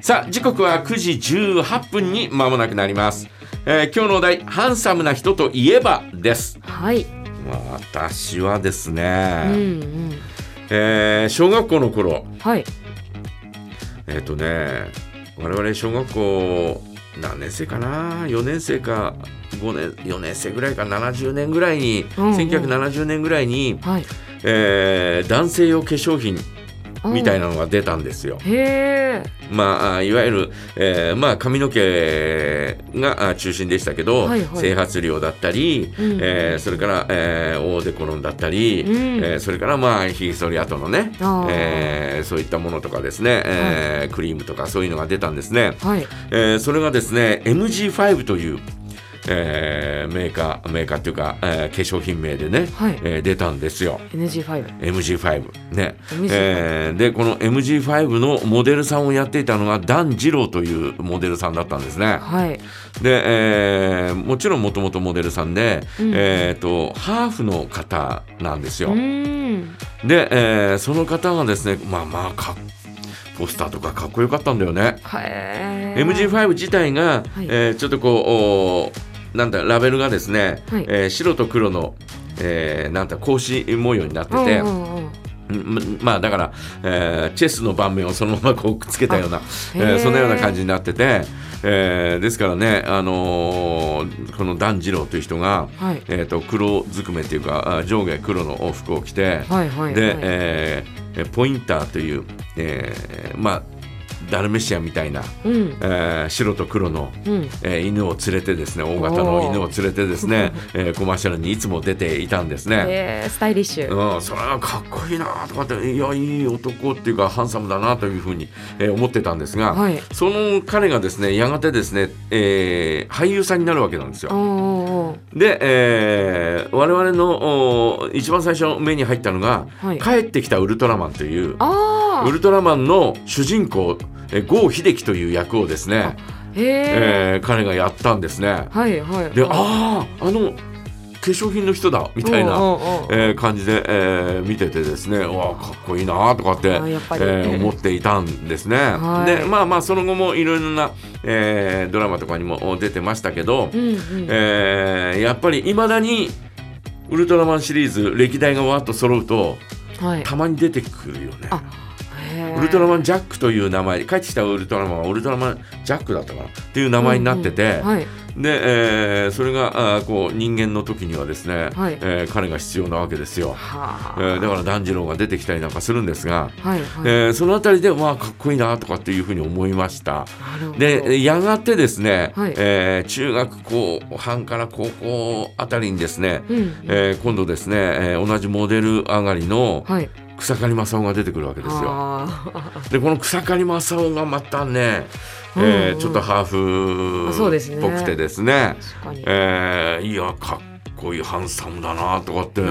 さあ時刻は9時18分に間もなくなります、えー今日のお題ハンサムな人といえばですはい。まあ私はですうんね、うん。えー小学校の頃はい。えっ、とね我々小学校何年生かな？4年生か5年4年生ぐらいか70年ぐらいに、うんうん1970年ぐらいに、はい。えー男性用化粧品みたいな。なのが出たんですよ。まああいわゆる、えーまあ、髪の毛があ中心でしたけど、はいはい整髪料だったり、うんえーそれから、えーオーデコロンだったり、うんえーそれからまあヒゲ剃り跡のね、えーそういったものとかですね、えークリームとかそういうのが出たんですね。はい。えーそれがですね MG5 という、えーメーカーメーカーっていうか、えー化粧品名でね、はいえー出たんですよ。NG5。MG5 ね、MG5 えーでこの MG5 のモデルさんをやっていたのがダン・ジローというモデルさんだったんですね。はい。で、えーもちろんもともとモデルさんで、うんえー、とハーフの方なんですうよ。ーん。で、えーその方がですねまあまあかっポスターとかかっこよかったんだよね。はい。MG5 自体が、はいえーちょっとこうおなんだラベルがですね、はいえー白と黒の、えーなんだ格子模様になってて、うんうんうまあだから、えーチェスの盤面をそのままこうくっつけたような、えへーーそんなような感じになってて、えーですからね、あのーこの團次郎という人が、はい。えー、と黒ずくめっていうかあ上下黒の服を着て、はいはい。で、はいえーポインターという、えーまあダルメシアンみたいな、うん。えー白と黒の、うん。えー犬を連れてですね大型の犬を連れてですね、えーコマーシャルにいつも出ていたんですね。えー、スタイリッシュ。うん、それはかっこいいなとかっていやいい男っていうかハンサムだなというふうに、えー思ってたんですが、はい。その彼がですねやがてですね、えー俳優さんになるわけなんですおよ。で、えー我々のお一番最初目に入ったのが「はい。帰ってきたウルトラマン」という。ウルトラマンの主人公、えー郷秀樹という役をですね、へえ。えー彼がやったんですね。はいはい。であああの化粧品の人だみたいな。えー感じで、えー見ててですねうわかっこいいなとかって、あやっぱりえー思っていたんですね。はいでまあまあその後もいろいろな、えードラマとかにも出てましたけど、うんうん。えーやっぱりいまだにウルトラマンシリーズ歴代がわっと揃うとはい。たまに出てくるよね。ウルトラマンジャックという名前帰ってきたウルトラマンはウルトラマンジャックだったかなっていう名前になってて、うんうんはい。で、えーそれがあーこう人間の時にはですね、はいえー彼が必要なわけですよ。はえーだから團次郎が出てきたりなんかするんですが、あ。はいはい。えーそのあたりでわあかっこいいなとかっていうふうに思いました。でやがてですね、はいえー中学校半から高校あたりにですね、うんうん。えー今度ですね、えー同じモデル上がりのはい。草刈正雄が出てくるわけですよ。あでこの草刈正雄がまたね、うんうんえーちょっとハーフっぽくてですねー確かに。えーいやかっこいいハンサムだなとかって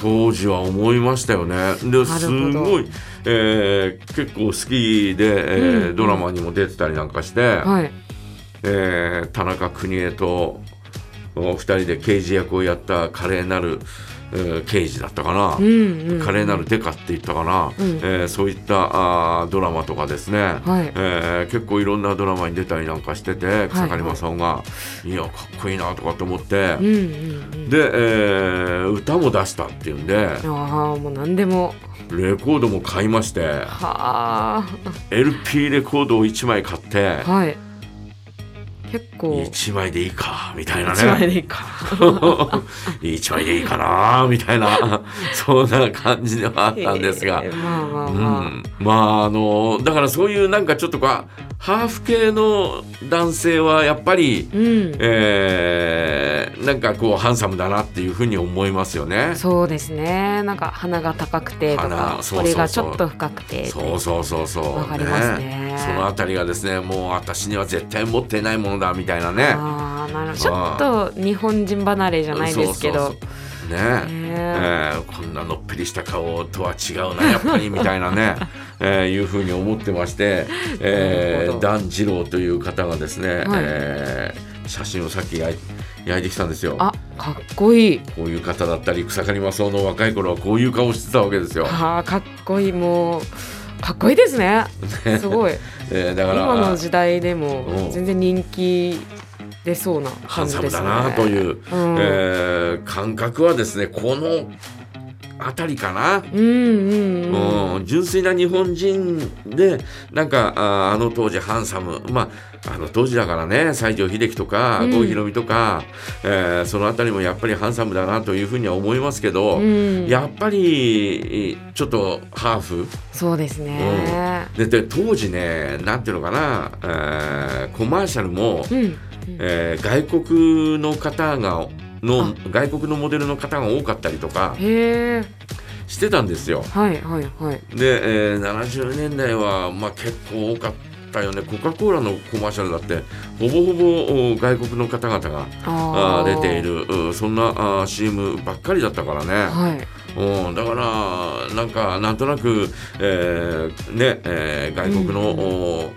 当時は思いましたよね。ですごい、えー結構好きで、えーうんドラマにも出てたりなんかして、はい。えー田中邦衛とお二人で刑事役をやった華麗なる、えー刑事だったかな。うんうん。華麗なるデカって言ったかな、うんえーそういったあードラマとかですね、はいえー結構いろんなドラマに出たりなんかしてて草刈正雄が、い、やかっこいいなとかって思って、うんうんうん。で、えー歌も出したっていうんでああもう何でも。レコードも買いましては LP レコードを1枚買ってあ。はい。結構。1枚でいいかみたいな一枚ねでいいか。1枚でいいかなみたいな そんな感じではあったんですが。えーまあまあうまあ。ん、まああのだからそういうなんかちょっとかハーフ系の男性はやっぱり、うん。えーなんかこうハンサムだなっていうふうに思いますよね。そうですね。なんか鼻が高くてと鼻か、これがちょっと深くて。そうそうそうそう。わかりますねそのあたりがですね、もう私には絶対持っていないものだみたいなね。ああなる。ちょっと日本人離れじゃないですけど。ねねえーこんなのっぺりした顔とは違うなやっぱり みたいなね、えーいうふうに思ってまして、え次郎という方がですね、はいえー写真をさっき焼い焼いてきたんですよ。あかっこいい。こういう方だったり草刈正雄の若い頃はこういう顔してたわけですよ。はあかっこいいもうかっこいいですね。すごい。え ーだから今の時代でうん。も全然人気出そうなハン感じですね。サムだなという、うん。えー感覚はですねこの辺りかな。うんうんうん。うん、純粋な日本人でなんかああの当時ハンサム。まああの当時だからね西城秀樹とかうん。郷ひろみとか、えーその辺りもやっぱりハンサムだなというふうには思いますけど、うん。やっぱりちょっとハーフ。そうですね。でで当時ねなんていうのかな、えーコマーシャルも、うん。えー外国の方がの外国のモデルの方が多かったりとかしてたんですよ。はいはいはい。で、えー70年代は、まあ、結構多かったよね。コカ・コーラのコマーシャルだってほぼほぼお外国の方々があ出ている。うそんなあー CM ばっかりだったからね、はい。うん、だからなんかなんとなく、えーねえー外国の、お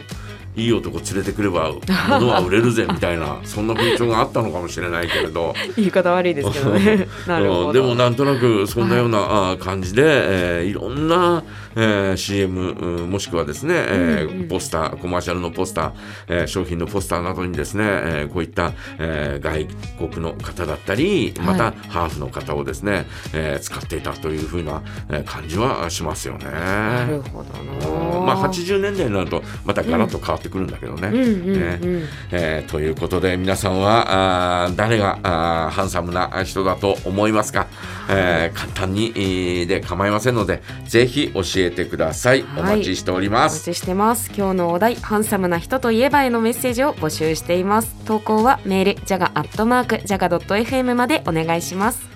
いい男連れてくれば物は売れるぜみたいな そんな風潮があったのかもしれないけれど。言い方悪いですけどね。なるほど。うんでもなんとなくそんなような、感じで、えーいろんな、えー CM うんもしくはですね、えーポスターコマーシャルのポスター、えー商品のポスターなどにですね、えーこういった、えー外国の方だったりまた、はいハーフの方をですね、えー使っていたというふうな、えー感じはしますよね。なるほどまあ80年代になるとまたガラッと変わってくるんだけどね。ね。えーということで皆さんはあー誰があーハンサムな人だと思いますか、えー簡単にえーで構いませんのでぜひ教えてください、はい。お待ちしておりおます。待ちしてます。今日のお題ハンサムな人といえばへのメッセージを募集しています。投稿はメールジャガアットマークジャガ .fm までお願いします